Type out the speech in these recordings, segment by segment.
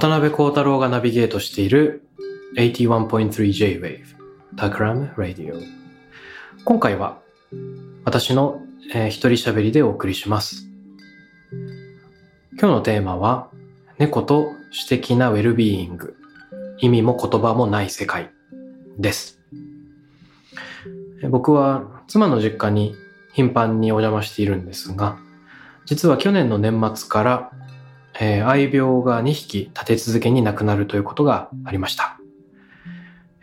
渡辺幸太郎がナビゲートしている 81.3J-Wave Takram Radio 今回は私の、えー一人喋りでお送りします。今日のテーマは猫と私的なウェルビーイング。意味も言葉もない世界。です。僕は妻の実家に頻繁にお邪魔しているんですが実は去年の年末からえー愛病が2匹立て続けに亡くなるということがありました。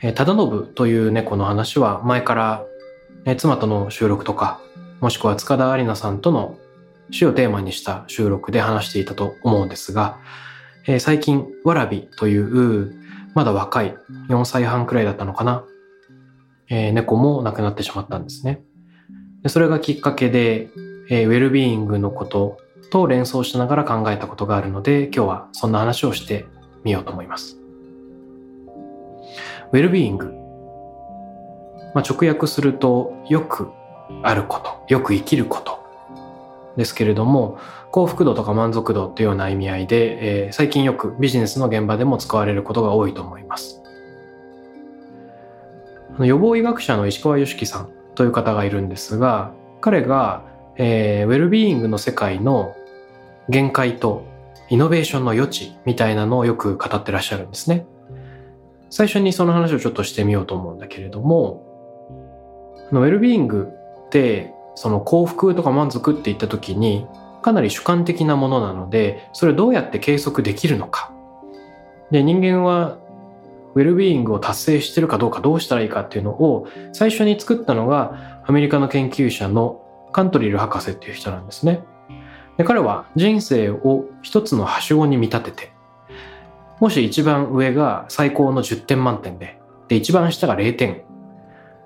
えー、忠信という猫の話は前から、え妻との収録とか、もしくは塚田有奈さんとの死をテーマにした収録で話していたと思うんですが、えー最近、わらびという、まだ若い4歳半くらいだったのかな、えー猫も亡くなってしまったんですね。でそれがきっかけで、えーウェルビーイングのことと連想しながら考えたことがあるので今日はそんな話をしてみようと思います。ウェルビーイング、まあ、直訳するとよくあることよく生きることですけれども幸福度とか満足度というような意味合いで、えー最近よくビジネスの現場でも使われることが多いと思います。予防医学者の石川良樹さんという方がいるんですが彼がえーウェルビーイングの世界の限界とイノベーションの余地みたいなのをよく語ってらっしゃるんですね。最初にその話をちょっとしてみようと思うんだけれども、あのウェルビーイングってその幸福とか満足って言った時にかなり主観的なものなので、それをどうやって計測できるのか。で、人間はウェルビーイングを達成してるかどうかどうしたらいいかっていうのを最初に作ったのがアメリカの研究者のカントリル博士っていう人なんですね。で彼は人生を一つのはしごに見立てて、もし一番上が最高の10点満点で、で、一番下が0点。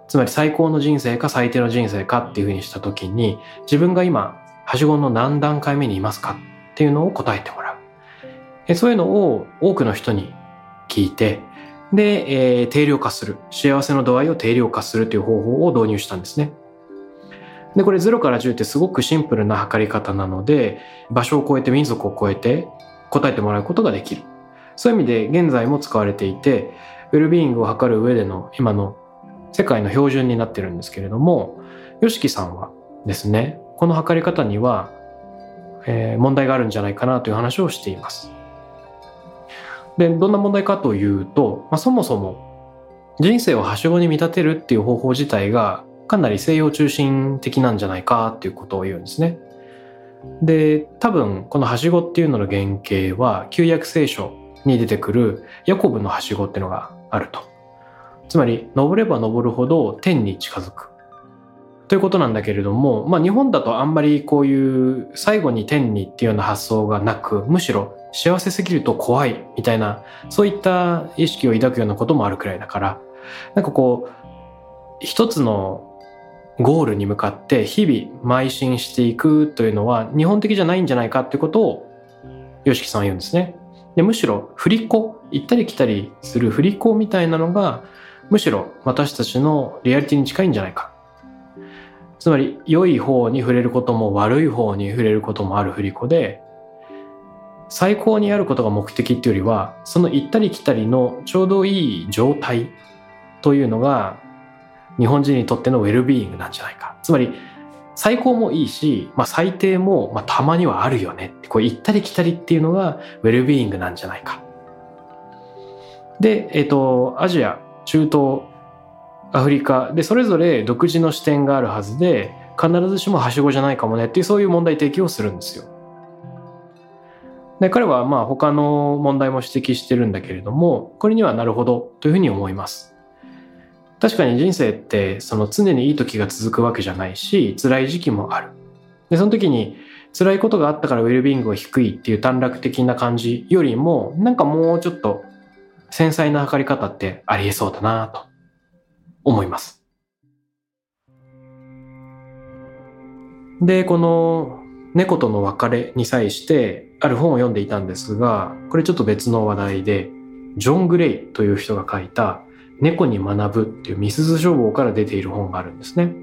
つまり最高の人生か最低の人生かっていうふうにしたときに、自分が今、はしごの何段階目にいますか？っていうのを答えてもらう。えそういうのを多くの人に聞いて、で、えー定量化する。幸せの度合いを定量化するという方法を導入したんですね。で、これ0から10ってすごくシンプルな測り方なので、場所を超えて民族を超えて答えてもらうことができる。そういう意味で現在も使われていて、ウェルビーイングを測る上での今の世界の標準になってるんですけれども、ヨシキさんはですね、この測り方には、えー問題があるんじゃないかなという話をしています。で、どんな問題かというと、まあ、そもそも人生をはしごに見立てるっていう方法自体がかなり西洋中心的なんじゃないかっていうことを言うんですね。で、多分このはしごっていうのの原型は旧約聖書に出てくるヤコブのはしごっていうのがあると。つまり登れば登るほど天に近づく。ということなんだけれども、まあ日本だとあんまりこういう最後に天にっていうような発想がなく、むしろ幸せすぎると怖いみたいな、そういった意識を抱くようなこともあるくらいだから、なんかこう、一つのゴールに向かって日々邁進していくというのは日本的じゃないんじゃないかってことを YOSHIKI さんは言うんですね。でむしろ振り子行ったり来たりする振り子みたいなのがむしろ私たちのリアリティに近いんじゃないか。つまり良い方に触れることも悪い方に触れることもある振り子で最高にやることが目的っていうよりはその行ったり来たりのちょうどいい状態というのが日本人にとってのウェルビーイングなんじゃないか。つまり、最高もいいし、まあ、最低も、まあ、たまにはあるよね。こう行ったり来たりっていうのがウェルビーイングなんじゃないか。で、えっ、と、アジア、中東アフリカでそれぞれ独自の視点があるはずで必ずしもはしごじゃないかもねっていうそういう問題提起をするんですよ。で彼はまあ他の問題も指摘してるんだけれどもこれにはなるほどというふうに思います。確かに人生ってその常にいい時が続くわけじゃないし辛い時期もある。でその時に辛いことがあったからウェルビングが低いっていう短絡的な感じよりもなんかもうちょっと繊細な測り方ってありえそうだなと思います。で、この猫との別れに際してある本を読んでいたんですが、これちょっと別の話題で、ジョン・グレイという人が書いた猫に学ぶっていうミスズ書房から出ている本があるんですね。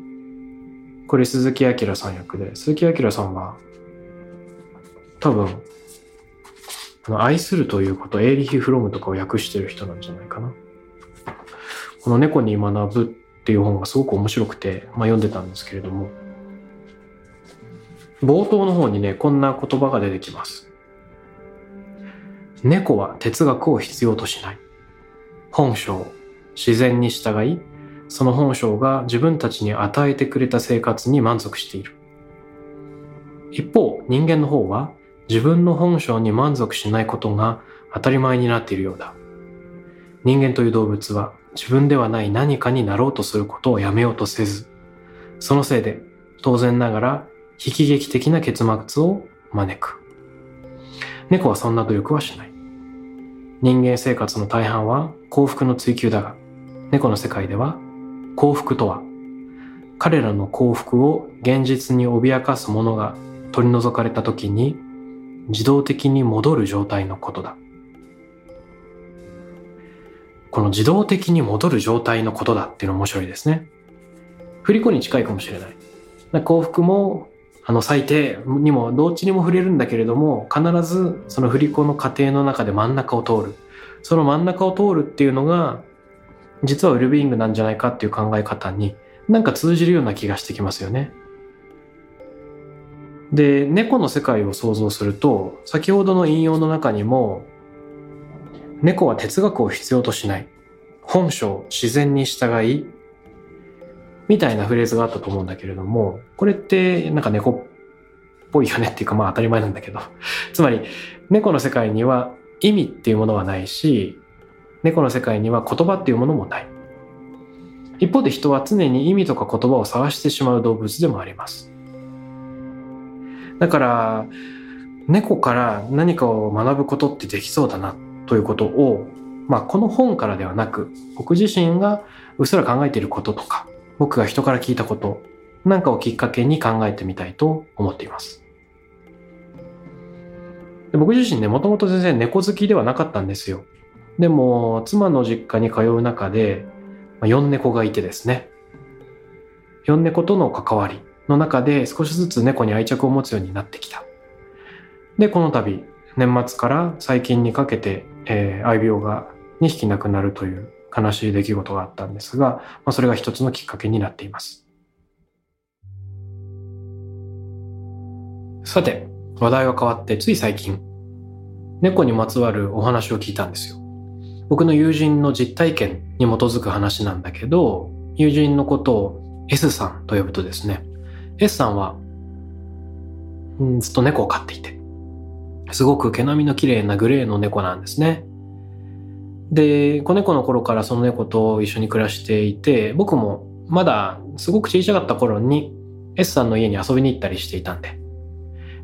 これ鈴木明さん役で、鈴木明さんは多分、あの愛するということ、エーリヒ・フロムとかを訳してる人なんじゃないかな。この猫に学ぶっていう本がすごく面白くて、まあ、読んでたんですけれども、冒頭の方にね、こんな言葉が出てきます。猫は哲学を必要としない。本性、自然に従い、その本性が自分たちに与えてくれた生活に満足している。一方、人間の方は自分の本性に満足しないことが当たり前になっているようだ。人間という動物は自分ではない何かになろうとすることをやめようとせず、そのせいで当然ながら悲喜劇的な結末を招く。猫はそんな努力はしない。人間生活の大半は幸福の追求だが、猫の世界では幸福とは、彼らの幸福を現実に脅かすものが取り除かれた時に自動的に戻る状態のことだ。この自動的に戻る状態のことだっていうの面白いですね。振り子に近いかもしれない。幸福もあの最低にもどっちにも触れるんだけれども必ずその振り子の過程の中で真ん中を通るその真ん中を通るっていうのが実はウェルビーイングなんじゃないかっていう考え方になんか通じるような気がしてきますよね。で猫の世界を想像すると先ほどの引用の中にも猫は哲学を必要としない本性自然に従いみたいなフレーズがあったと思うんだけれども、これってなんか猫っぽいよねっていうかまあ当たり前なんだけど、つまり猫の世界には意味っていうものはないし、猫の世界には言葉っていうものもない。一方で人は常に意味とか言葉を探してしまう動物でもあります。だから、猫から何かを学ぶことってできそうだなということを、まあこの本からではなく、僕自身がうっすら考えていることとか、僕が人から聞いたことなんかをきっかけに考えてみたいと思っています。で僕自身ね、もともと全然猫好きではなかったんですよ。でも、妻の実家に通う中で、4猫がいてですね。4猫との関わりの中で少しずつ猫に愛着を持つようになってきた。で、この度、年末から最近にかけて、えー、愛病が2匹亡くなるという悲しい出来事があったんですが、まあ、それが一つのきっかけになっています。さて、話題は変わってつい最近、猫にまつわるお話を聞いたんですよ。僕の友人の実体験に基づく話なんだけど、友人のことを S さんと呼ぶとですね、S さんは、んずっと猫を飼っていて、すごく毛並みの綺麗なグレーの猫なんですね。で、子猫の頃からその猫と一緒に暮らしていて、僕もまだすごく小さかった頃に S さんの家に遊びに行ったりしていたんで、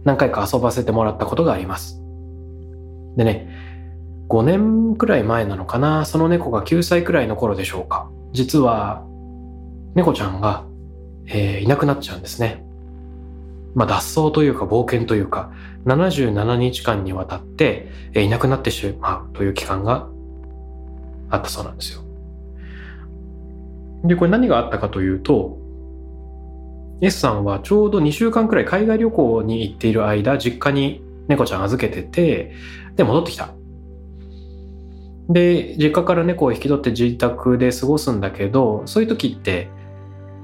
何回か遊ばせてもらったことがあります。でね、5年くらい前なのかな、その猫が9歳くらいの頃でしょうか。実は、猫ちゃんが、えー、いなくなっちゃうんですね。まあ脱走というか冒険というか、77日間にわたって、えー、いなくなってしまうという期間があったそうなんですよ。で、これ何があったかというと、S さんはちょうど2週間くらい海外旅行に行っている間、実家に猫ちゃん預けてて、で、戻ってきた。で、実家から猫を引き取って自宅で過ごすんだけど、そういう時って、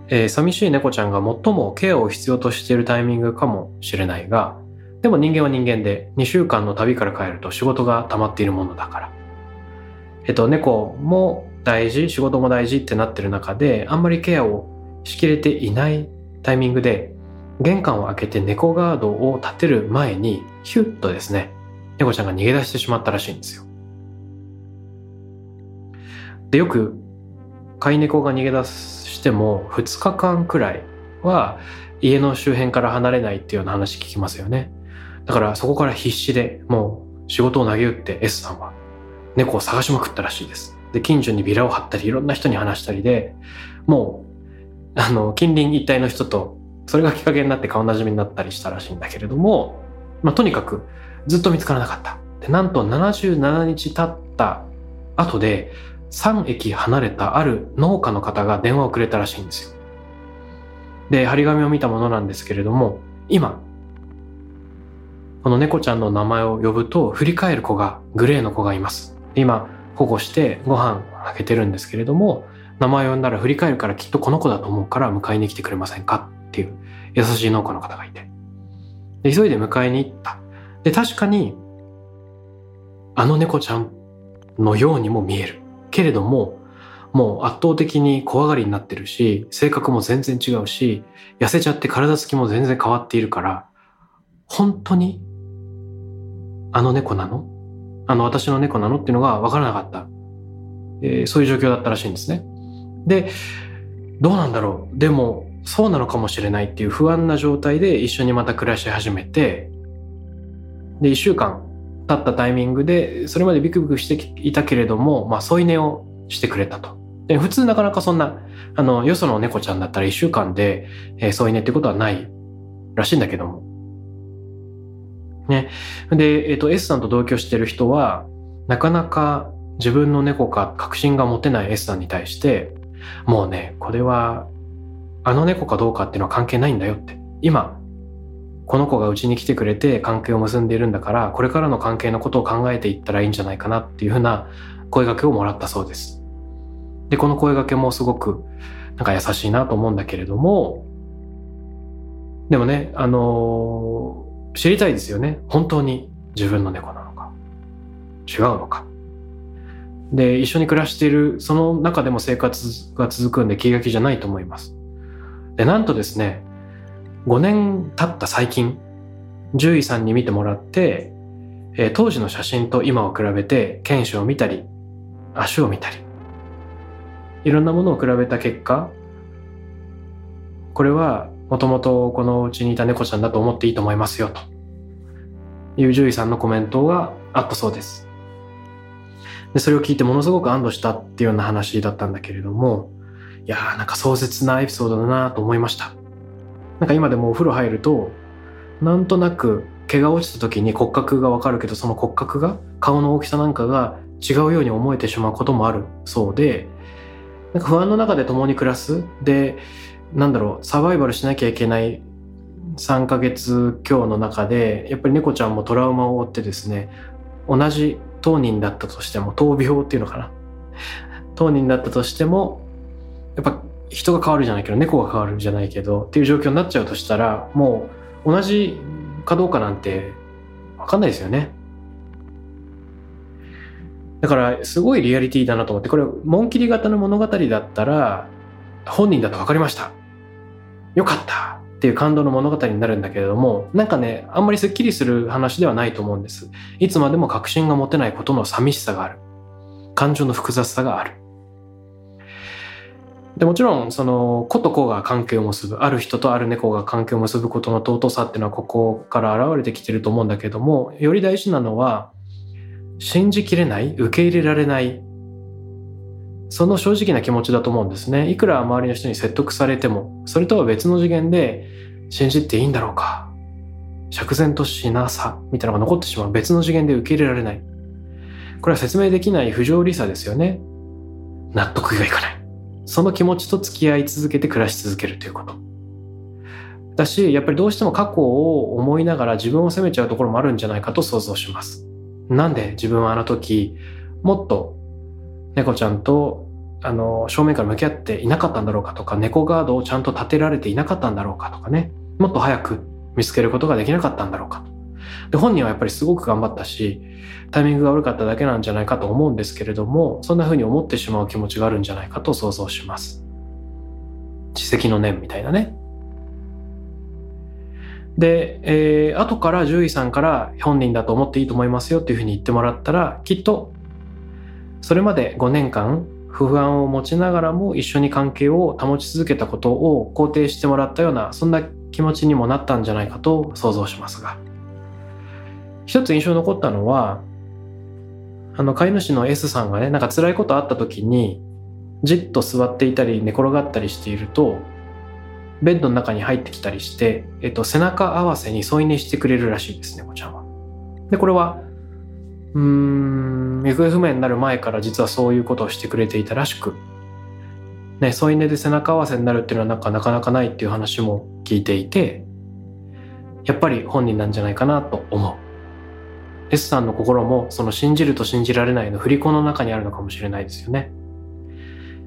えー、寂しい猫ちゃんが最もケアを必要としているタイミングかもしれないが、でも人間は人間で2週間の旅から帰ると仕事が溜まっているものだから。えっと、猫も大事仕事も大事ってなってる中であんまりケアをしきれていないタイミングで玄関を開けて猫ガードを立てる前にヒュッとですね猫ちゃんが逃げ出してしまったらしいんですよ。でよく飼い猫が逃げ出しても2日間くらいは家の周辺から離れないっていうような話聞きますよね。だからそこから必死でもう仕事を投げ打って S さんは猫を探しまくったらしいです。で、近所にビラを貼ったりいろんな人に話したりで、もう、あの、近隣一帯の人とそれがきっかけになって顔なじみになったりしたらしいんだけれども、まあ、とにかくずっと見つからなかった。で、なんと77日経った後で、3駅離れたある農家の方が電話をくれたらしいんですよ。で、張り紙を見たものなんですけれども、今、この猫ちゃんの名前を呼ぶと振り返る子が、グレーの子がいます。今、保護してご飯あげてるんですけれども、名前を呼んだら振り返るからきっとこの子だと思うから迎えに来てくれませんか？っていう優しい農家の方がいて。で、急いで迎えに行った。で、確かに、あの猫ちゃんのようにも見える。けれども、もう圧倒的に怖がりになってるし、性格も全然違うし、痩せちゃって体つきも全然変わっているから、本当にあの猫なの？あの私の猫なの？っていうのが分からなかった。えー、そういう状況だったらしいんですね。で、どうなんだろう？でも、そうなのかもしれないっていう不安な状態で一緒にまた暮らし始めて、で、一週間経ったタイミングで、それまでビクビクしていたけれども、まあ、添い寝をしてくれたと。で、普通なかなかそんな、あの、よその猫ちゃんだったら一週間で、えー、添い寝ってことはないらしいんだけども。ね。で、えっ、ー、と、S さんと同居してる人は、なかなか自分の猫か確信が持てない S さんに対して、もうね、これはあの猫かどうかっていうのは関係ないんだよって。今、この子がうちに来てくれて関係を結んでいるんだから、これからの関係のことを考えていったらいいんじゃないかなっていうふうな声掛けをもらったそうです。で、この声掛けもすごくなんか優しいなと思うんだけれども、でもね、あのー、知りたいですよね。本当に自分の猫なのか。違うのか。で、一緒に暮らしている、その中でも生活が続くんで気が気じゃないと思います。で、なんとですね、5年経った最近、獣医さんに見てもらって、えー、当時の写真と今を比べて、犬種を見たり、足を見たり、いろんなものを比べた結果、これはもともとこのうちにいた猫ちゃんだと思っていいと思いますよ、という獣医さんのコメントがあったそうです。で、それを聞いてものすごく安堵したっていうような話だったんだけれども、いやーなんか壮絶なエピソードだなと思いました。なんか今でもお風呂入ると、なんとなく毛が落ちた時に骨格がわかるけど、その骨格が、顔の大きさなんかが違うように思えてしまうこともあるそうで、なんか不安の中で共に暮らす。で、なんだろう、サバイバルしなきゃいけない3ヶ月強の中で、やっぱり猫ちゃんもトラウマを負ってですね、同じ当人だったとしても、闘病っていうのかな。当人だったとしても、やっぱ人が変わるじゃないけど猫が変わるじゃないけどっていう状況になっちゃうとしたらもう同じかどうかなんて分かんないですよね。だからすごいリアリティだなと思ってこれ紋切り型の物語だったら本人だと分かりました。よかったっていう感動の物語になるんだけれどもなんかねあんまりすっきりする話ではないと思うんです。いつまでも確信が持てないことの寂しさがある。感情の複雑さがある。でもちろんその子と子が関係を結ぶある人とある猫が関係を結ぶことの尊さっていうのはここから現れてきてると思うんだけどもより大事なのは信じきれない受け入れられないその正直な気持ちだと思うんですね。いくら周りの人に説得されてもそれとは別の次元で信じていいんだろうか釈然としなさみたいなのが残ってしまう。別の次元で受け入れられない。これは説明できない不条理さですよね。納得がいかない。その気持ちと付き合い続けて暮らし続けるということ。だし、やっぱりどうしても過去を思いながら自分を責めちゃうところもあるんじゃないかと想像します。なんで自分はあの時、もっと猫ちゃんとあの正面から向き合っていなかったんだろうかとか、猫ガードをちゃんと立てられていなかったんだろうかとかね、もっと早く見つけることができなかったんだろうかで、本人はやっぱりすごく頑張ったし、タイミングが悪かっただけなんじゃないかと思うんですけれども、そんな風に思ってしまう気持ちがあるんじゃないかと想像します。自責の念みたいなね。で、えー、後から獣医さんから本人だと思っていいと思いますよっていうふうに言ってもらったら、きっと、それまで5年間不安を持ちながらも一緒に関係を保ち続けたことを肯定してもらったような、そんな気持ちにもなったんじゃないかと想像しますが。一つ印象に残ったのは、あの飼い主の S さんがね、なんか辛いことあった時に、じっと座っていたり寝転がったりしていると、ベッドの中に入ってきたりして、えっと、背中合わせに添い寝してくれるらしいですね、こちゃんは。で、これは、うーん、行方不明になる前から実はそういうことをしてくれていたらしく、ね、添い寝で背中合わせになるっていうのはなんかなかなかないっていう話も聞いていて、やっぱり本人なんじゃないかなと思う。S さんの心もその信じると信じられないの振り子の中にあるのかもしれないですよね。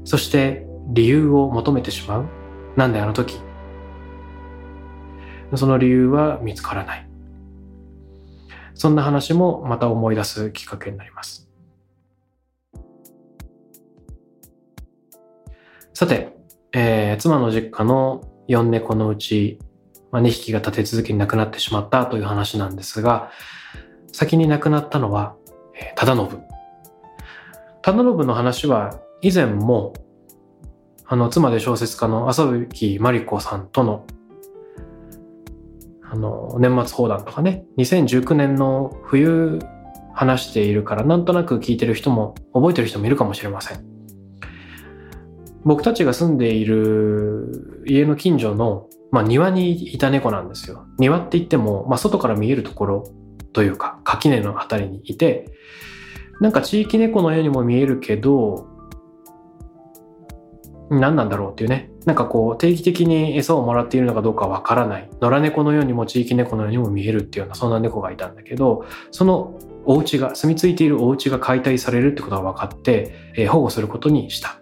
そして理由を求めてしまう。なんであの時？その理由は見つからない。そんな話もまた思い出すきっかけになります。さて、えー、妻の実家の4猫のうち、まあ、2匹が立て続けに亡くなってしまったという話なんですが、先に亡くなったのは、忠信。忠信の話は以前もあの、妻で小説家の浅吹真理子さんとの、あの、年末放談とかね、2019年の冬話しているから、なんとなく聞いてる人も、覚えてる人もいるかもしれません。僕たちが住んでいる家の近所の、まあ、庭にいた猫なんですよ。庭って言っても、まあ、外から見えるところというか、垣根のあたりにいて、なんか地域猫のようにも見えるけど、何なんだろうっていうね。なんかこう、定期的に餌をもらっているのかどうかわからない。野良猫のようにも地域猫のようにも見えるっていうような、そんな猫がいたんだけど、そのお家が、住み着いているお家が解体されるってことが分かって、えー、保護することにした。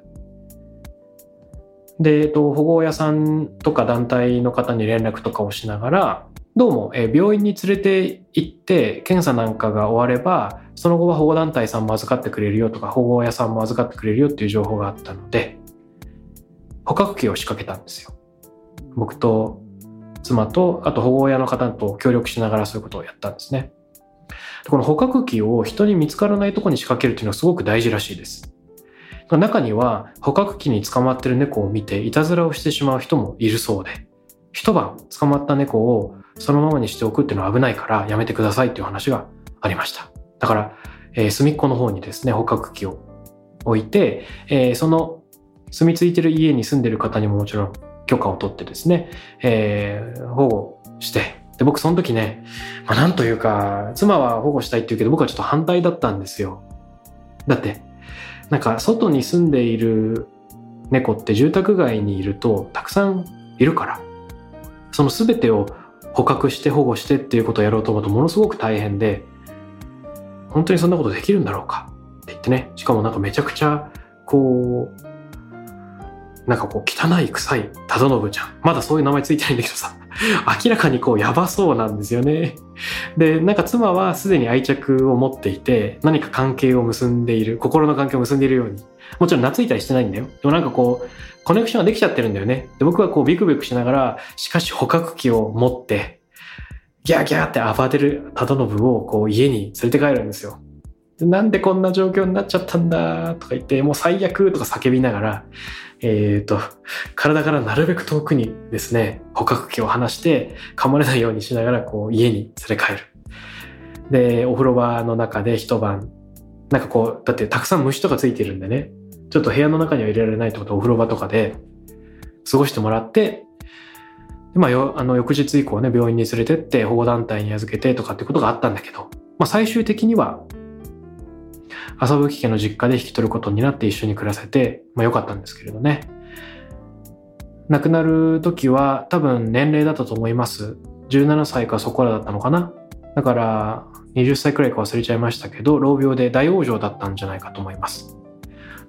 で、えっと、保護屋さんとか団体の方に連絡とかをしながら、どうも、えー、病院に連れて行って検査なんかが終わればその後は保護団体さんも預かってくれるよとか保護屋さんも預かってくれるよっていう情報があったので捕獲器を仕掛けたんですよ。僕と妻と、あと保護親の方と協力しながらそういうことをやったんですね。この捕獲器を人に見つからないところに仕掛けるっていうのはすごく大事らしいです。中には捕獲器に捕まってる猫を見ていたずらをしてしまう人もいるそうで、一晩捕まった猫をそのままにしておくっていうのは危ないからやめてくださいっていう話がありました。だから、えー、隅っこの方にですね、捕獲器を置いて、えー、その住み着いてる家に住んでる方にももちろん許可を取ってですね、えー、保護して、で、僕その時ね、まあ、なんというか、妻は保護したいって言うけど僕はちょっと反対だったんですよ。だって、なんか外に住んでいる猫って住宅街にいるとたくさんいるから、その全てを捕獲して保護してっていうことをやろうと思うとものすごく大変で、本当にそんなことできるんだろうか？って言ってね、しかもなんかめちゃくちゃこう、なんかこう汚い臭い忠信ちゃん。まだそういう名前ついてないんだけどさ、明らかにこうやばそうなんですよね。で、なんか妻はすでに愛着を持っていて、何か関係を結んでいる、心の関係を結んでいるように。もちろん懐いたりしてないんだよ。でもなんかこう、コネクションができちゃってるんだよね。で、僕はこうビクビクしながら、しかし捕獲器を持って、ギャーギャーって暴れる忠信をこう家に連れて帰るんですよ。なんでこんな状況になっちゃったんだとか言って、もう最悪とか叫びながら、えっ、ー、と、体からなるべく遠くにですね、捕獲器を離して噛まれないようにしながらこう家に連れ帰る。で、お風呂場の中で一晩、なんかこう、だってたくさん虫とかついてるんでね、ちょっと部屋の中には入れられないってことはお風呂場とかで過ごしてもらって、まあ、よあの翌日以降ね、病院に連れてって保護団体に預けてとかってことがあったんだけど、まあ、最終的には遊ぶ家の実家で引き取ることになって一緒に暮らせて、まあ良かったんですけれどね。亡くなる時は多分年齢だったと思います。17歳かそこらだったのかな。だから20歳くらいか忘れちゃいましたけど、老病で大往生だったんじゃないかと思います。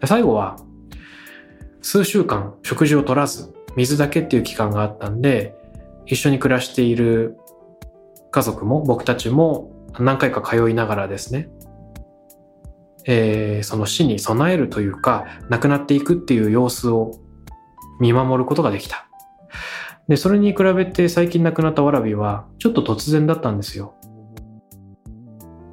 で最後は数週間食事を取らず、水だけっていう期間があったんで、一緒に暮らしている家族も僕たちも何回か通いながらですね、えー、その死に備えるというか、亡くなっていくっていう様子を見守ることができた。で、それに比べて最近亡くなったわらびは、ちょっと突然だったんですよ。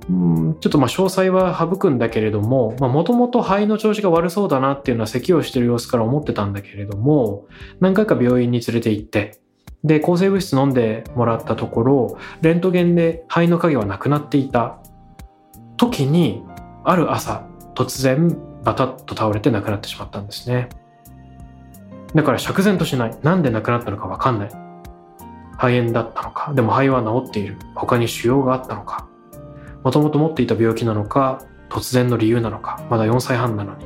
うんちょっとまあ詳細は省くんだけれども、もともと肺の調子が悪そうだなっていうのは咳をしてる様子から思ってたんだけれども、何回か病院に連れて行って、で、抗生物質飲んでもらったところ、レントゲンで肺の影はなくなっていた時に、ある朝、突然バタッと倒れて亡くなってしまったんですね。だから釈然としない。なんで亡くなったのかわかんない。肺炎だったのか。でも肺は治っている。他に腫瘍があったのか。もともと持っていた病気なのか、突然の理由なのか。まだ4歳半なのに。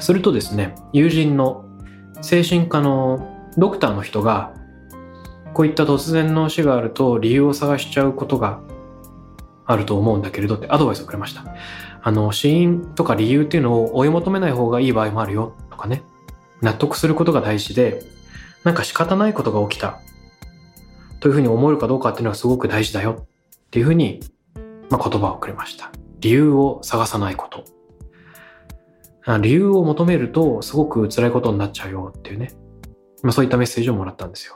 するとですね、友人の精神科のドクターの人が、こういった突然の死があると理由を探しちゃうことがあると思うんだけれどってアドバイスをくれました。あの、死因とか理由っていうのを追い求めない方がいい場合もあるよとかね。納得することが大事で、なんか仕方ないことが起きたというふうに思えるかどうかっていうのはすごく大事だよっていうふうに、まあ、言葉をくれました。理由を探さないこと。理由を求めるとすごく辛いことになっちゃうよっていうね。まあ、そういったメッセージをもらったんですよ。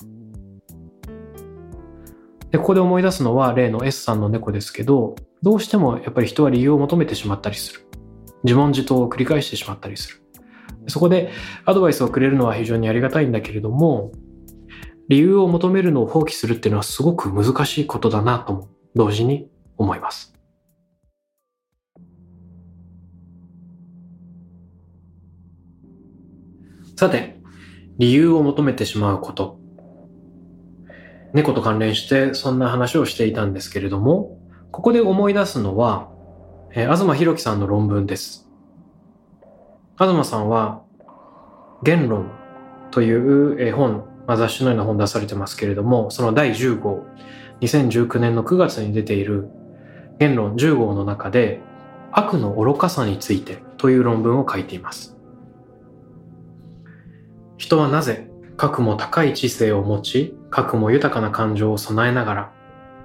で、ここで思い出すのは例の S さんの猫ですけど、どうしてもやっぱり人は理由を求めてしまったりする。自問自答を繰り返してしまったりする。そこでアドバイスをくれるのは非常にありがたいんだけれども、理由を求めるのを放棄するっていうのはすごく難しいことだなとも同時に思います。さて、理由を求めてしまうこと。猫と関連してそんな話をしていたんですけれども、ここで思い出すのは、えー、東博樹さんの論文です。東さんは、言論という本、まあ、雑誌のような本出されてますけれども、その第10号、2019年の9月に出ている言論10号の中で、悪の愚かさについてという論文を書いています。人はなぜ、核も高い知性を持ち、核も豊かな感情を備えながら、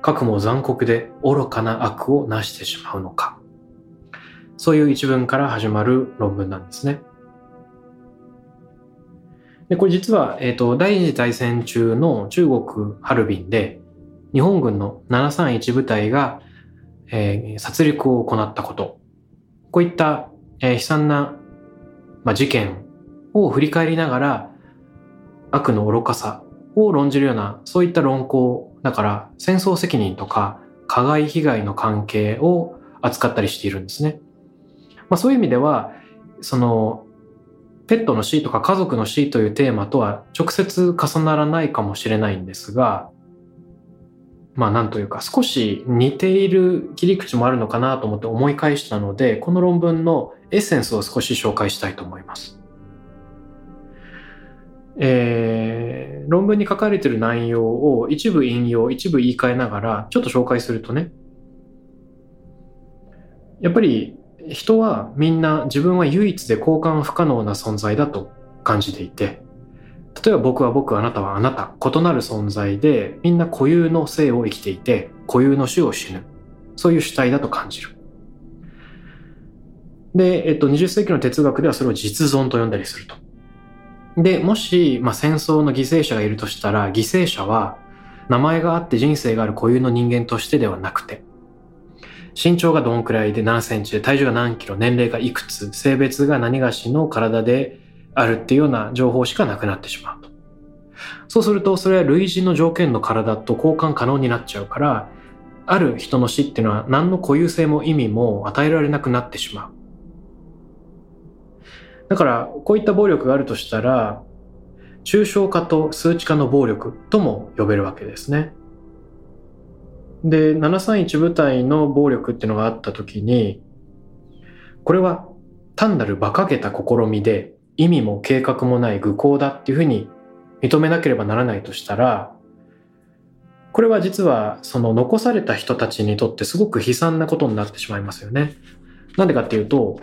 核も残酷で愚かな悪をなしてしまうのか。そういう一文から始まる論文なんですね。で、これ実は、えっ、ー、と、第二次大戦中の中国ハルビンで、日本軍の731部隊が、えー、殺戮を行ったこと。こういった、えー、悲惨な、まあ、事件を振り返りながら、悪の愚かさを論じるような、そういった論考。だから、戦争責任とか、加害被害の関係を扱ったりしているんですね。まあ、そういう意味では、その、ペットの死とか家族の死というテーマとは直接重ならないかもしれないんですが、まあなんというか少し似ている切り口もあるのかなと思って思い返したので、この論文のエッセンスを少し紹介したいと思います。えー、論文に書かれている内容を一部引用、一部言い換えながらちょっと紹介するとね、やっぱり人はみんな自分は唯一で交換不可能な存在だと感じていて、例えば僕は僕、あなたはあなた、異なる存在で、みんな固有の生を生きていて、固有の死を死ぬ。そういう主体だと感じる。で、えっと、20世紀の哲学ではそれを実存と呼んだりすると。で、もし、まあ、戦争の犠牲者がいるとしたら、犠牲者は、名前があって人生がある固有の人間としてではなくて、身長がどんくらいで何センチで、体重が何キロ、年齢がいくつ、性別が何がしの体であるっていうような情報しかなくなってしまうと。そうすると、それは類似の条件の体と交換可能になっちゃうから、ある人の死っていうのは何の固有性も意味も与えられなくなってしまう。だから、こういった暴力があるとしたら、抽象化と数値化の暴力とも呼べるわけですね。で、731部隊の暴力っていうのがあった時に、これは単なる馬鹿げた試みで意味も計画もない愚行だっていうふうに認めなければならないとしたら、これは実はその残された人たちにとってすごく悲惨なことになってしまいますよね。なんでかっていうと、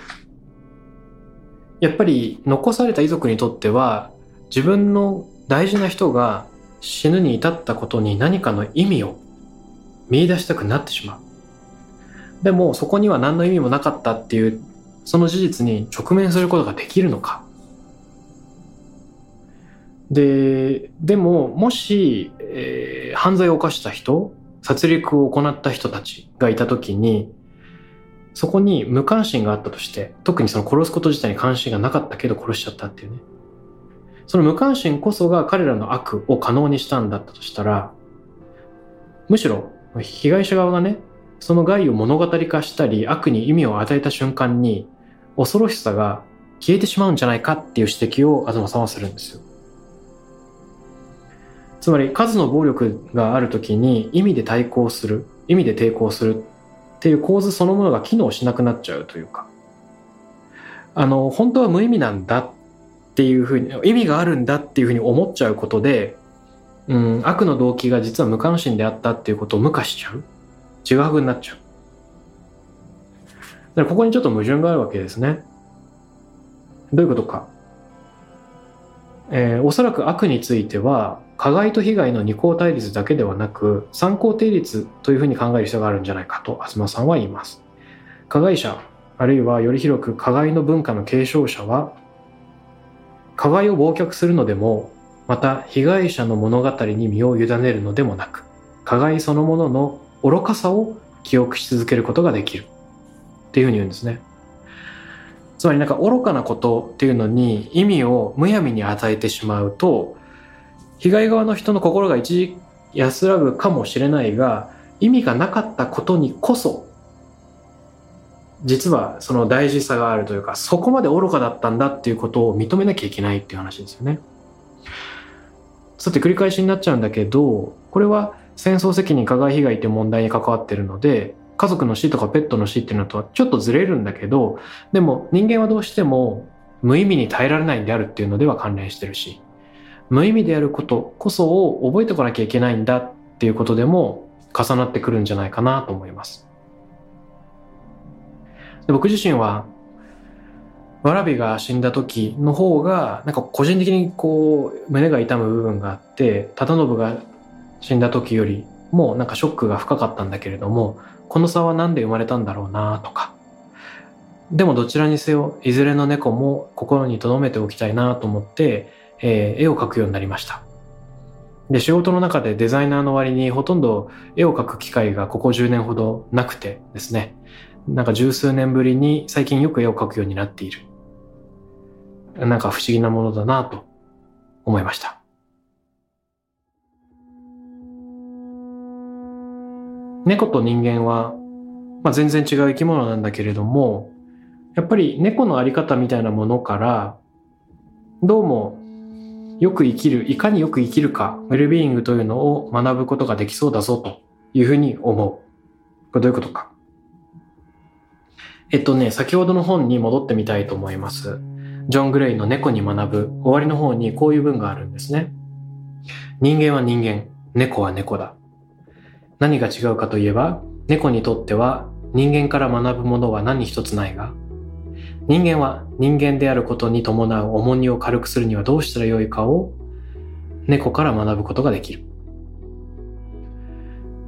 やっぱり残された遺族にとっては自分の大事な人が死ぬに至ったことに何かの意味を見出したくなってしまう。でもそこには何の意味もなかったっていうその事実に直面することができるのか。で、でももし、えー、犯罪を犯した人、殺戮を行った人たちがいた時に、そこに無関心があったとして、特にその殺すこと自体に関心がなかったけど殺しちゃったっていうね。その無関心こそが彼らの悪を可能にしたんだったとしたら、むしろ被害者側がね、その害を物語化したり悪に意味を与えた瞬間に恐ろしさが消えてしまうんじゃないかっていう指摘を東さんはするんですよ。つまり数の暴力がある時に意味で対抗する、意味で抵抗するっていう構図そのものが機能しなくなっちゃうというか、あの、本当は無意味なんだっていうふうに、意味があるんだっていうふうに思っちゃうことで、うん、悪の動機が実は無関心であったっていうことを無化しちゃう。ちぐはぐになっちゃう。だからここにちょっと矛盾があるわけですね。どういうことか。えー、おそらく悪については、加害と被害の二項対立だけではなく、三項定律というふうに考える必要があるんじゃないかと、東さんは言います。加害者、あるいはより広く加害の文化の継承者は、加害を忘却するのでも、また被害者の物語に身を委ねるのでもなく、加害そのものの愚かさを記憶し続けることができる。っていうふうに言うんですね。つまりなんか愚かなことっていうのに意味をむやみに与えてしまうと、被害側の人の心が一時安らぐかもしれないが、意味がなかったことにこそ、実はその大事さがあるというか、そこまで愚かだったんだっていうことを認めなきゃいけないっていう話ですよね。さて繰り返しになっちゃうんだけど、これは戦争責任加害被害っていう問題に関わってるので、家族の死とかペットの死っていうのとはちょっとずれるんだけど、でも人間はどうしても無意味に耐えられないんであるっていうのでは関連してるし、無意味であることこそを覚えておかなきゃいけないんだっていうことでも重なってくるんじゃないかなと思います。で僕自身は、わらびが死んだ時の方が、なんか個人的にこう、胸が痛む部分があって、忠信が死んだ時よりもなんかショックが深かったんだけれども、この差は何で生まれたんだろうなとか。でもどちらにせよ、いずれの猫も心に留めておきたいなと思って、えー、絵を描くようになりました。で、仕事の中でデザイナーの割にほとんど絵を描く機会がここ10年ほどなくてですね、なんか十数年ぶりに最近よく絵を描くようになっている。なんか不思議なものだなと思いました。猫と人間は、まあ、全然違う生き物なんだけれども、やっぱり猫のあり方みたいなものから、どうもよく生きる、いかによく生きるか、ウェルビーイングというのを学ぶことができそうだぞというふうに思う。これどういうことか。えっとね、先ほどの本に戻ってみたいと思います。ジョン・グレイの猫に学ぶ終わりの方にこういう文があるんですね。人間は人間、猫は猫だ。何が違うかといえば、猫にとっては人間から学ぶものは何一つないが、人間は人間であることに伴う重荷を軽くするにはどうしたらよいかを猫から学ぶことができる。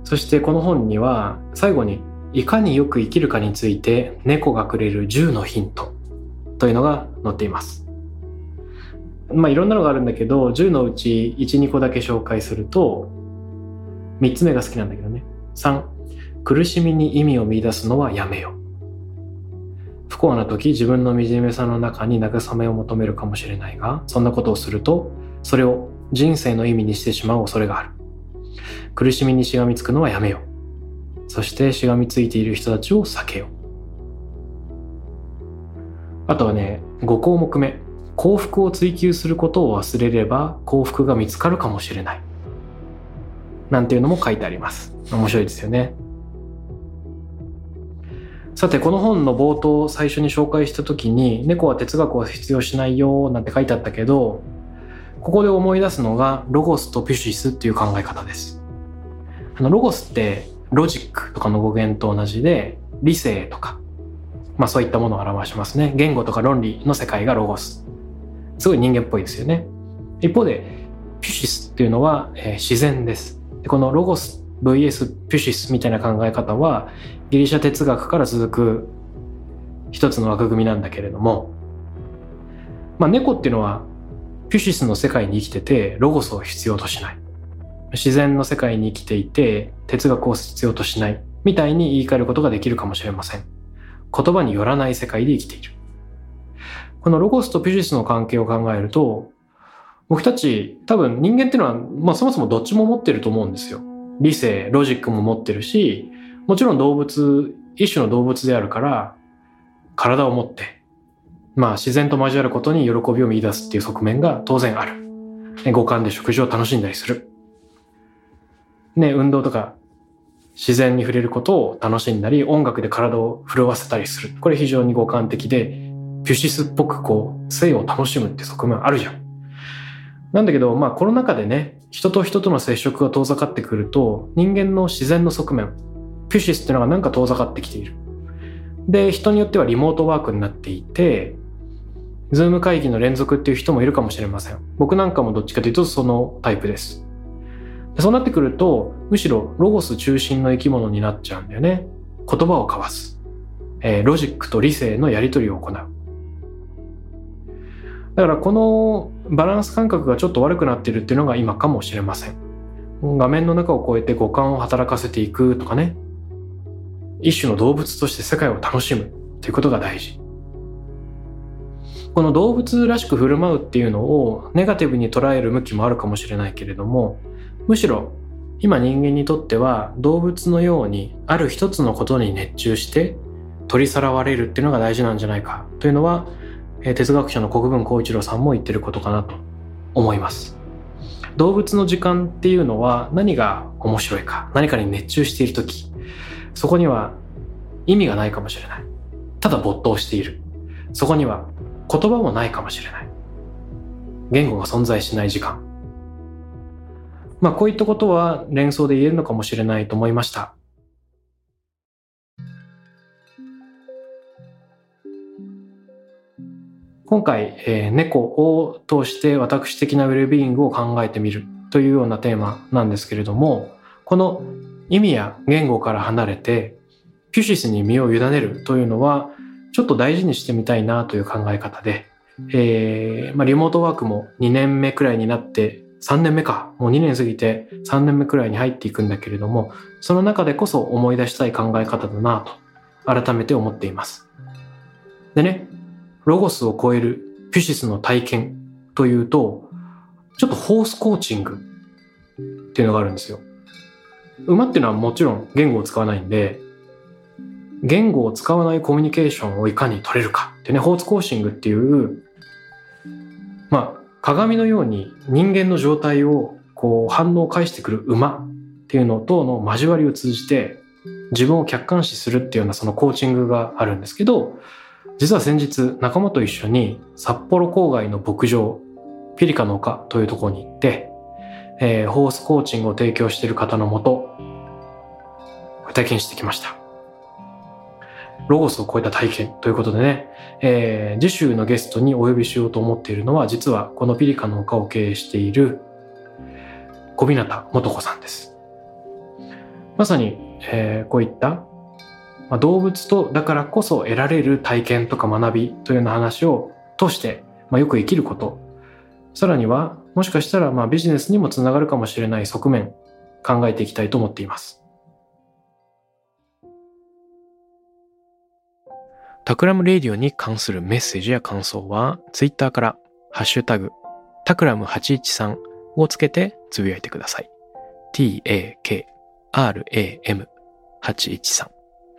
そしてこの本には最後にいかによく生きるかについて猫がくれる10のヒントというのが載っています。まあいろんなのがあるんだけど10のうち1、2個だけ紹介すると3つ目が好きなんだけどね。3、苦しみに意味を見出すのはやめよ。幸な時自分の惨めさの中に慰めを求めるかもしれないが、そんなことをすると、それを人生の意味にしてしまう恐れがある。苦しみにしがみつくのはやめよう。そしてしがみついている人たちを避けよう。あとはね、5項目目。幸福を追求することを忘れれば幸福が見つかるかもしれない。なんていうのも書いてあります。面白いですよね。さて、この本の冒頭最初に紹介した時に、猫は哲学を必要しないよなんて書いてあったけど、ここで思い出すのが、ロゴスとピュシスっていう考え方です。あの、ロゴスってロジックとかの語源と同じで、理性とか、まあそういったものを表しますね。言語とか論理の世界がロゴス。すごい人間っぽいですよね。一方で、ピュシスっていうのは、えー、自然ですでこのロゴス VS ピュシスみたいな考え方はギリシャ哲学から続く一つの枠組みなんだけれども、まあ、猫っていうのはピュシスの世界に生きててロゴスを必要としない。自然の世界に生きていて哲学を必要としない。みたいに言い換えることができるかもしれません。言葉によらない世界で生きている。このロゴスとピュシスの関係を考えると僕たち多分人間っていうのは、まあ、そもそもどっちも持ってると思うんですよ。理性ロジックも持ってるしもちろん動物一種の動物であるから体を持ってまあ自然と交わることに喜びを見出すっていう側面が当然ある五感で食事を楽しんだりするね、運動とか自然に触れることを楽しんだり、音楽で体を震わせたりする。これ非常に五感的で、ピュシスっぽくこう、性を楽しむって側面あるじゃん。なんだけど、まあコロナ禍でね、人と人との接触が遠ざかってくると、人間の自然の側面、ピュシスっていうのがなんか遠ざかってきている。で、人によってはリモートワークになっていて、 Zoom 会議の連続っていう人もいるかもしれません。僕なんかもどっちかというとそのタイプです。そうなってくると、むしろロゴス中心の生き物になっちゃうんだよね。言葉を交わす。えー、ロジックと理性のやり取りを行う。だからこのバランス感覚がちょっと悪くなってるっていうのが今かもしれません。画面の中を超えて五感を働かせていくとかね。一種の動物として世界を楽しむということが大事。この動物らしく振る舞うっていうのをネガティブに捉える向きもあるかもしれないけれども、むしろ今人間にとっては動物のようにある一つのことに熱中して取りさらわれるっていうのが大事なんじゃないかというのは哲学者の国分光一郎さんも言ってることかなと思います。動物の時間っていうのは何が面白いか何かに熱中している時そこには意味がないかもしれない。ただ没頭している。そこには言葉もないかもしれない。言語が存在しない時間。まあこういったことは連想で言えるのかもしれないと思いました。今回、えー、猫を通して私的なウェルビーイングを考えてみるというようなテーマなんですけれども、この意味や言語から離れて、ピュシスに身を委ねるというのは、ちょっと大事にしてみたいなという考え方で、えーまあ、リモートワークも2年目くらいになって3年目か、もう2年過ぎて3年目くらいに入っていくんだけれども、その中でこそ思い出したい考え方だなと、改めて思っています。でね、ロゴスを超えるピュシスの体験というと、ちょっとホースコーチングっていうのがあるんですよ。馬っていうのはもちろん言語を使わないんで、言語を使わないコミュニケーションをいかに取れるかってね、ホースコーチングっていう、まあ、鏡のように人間の状態をこう反応を返してくる馬っていうのとの交わりを通じて自分を客観視するっていうようなそのコーチングがあるんですけど実は先日仲間と一緒に札幌郊外の牧場ピリカの丘というところに行って、えー、ホースコーチングを提供している方のもと体験してきました。ロゴスを超えた体験ということでね、えー、次週のゲストにお呼びしようと思っているのは、実はこのピリカの丘を経営している小日向素子さんです。まさに、えー、こういった、まあ、動物とだからこそ得られる体験とか学びというような話を通して、まあ、よく生きること、さらにはもしかしたらまあビジネスにもつながるかもしれない側面考えていきたいと思っています。 Takram Radio に関するメッセージや感想は、ツイッターから、ハッシュタグ、タクラム813をつけてつぶやいてください。t-a-k-r-a-m813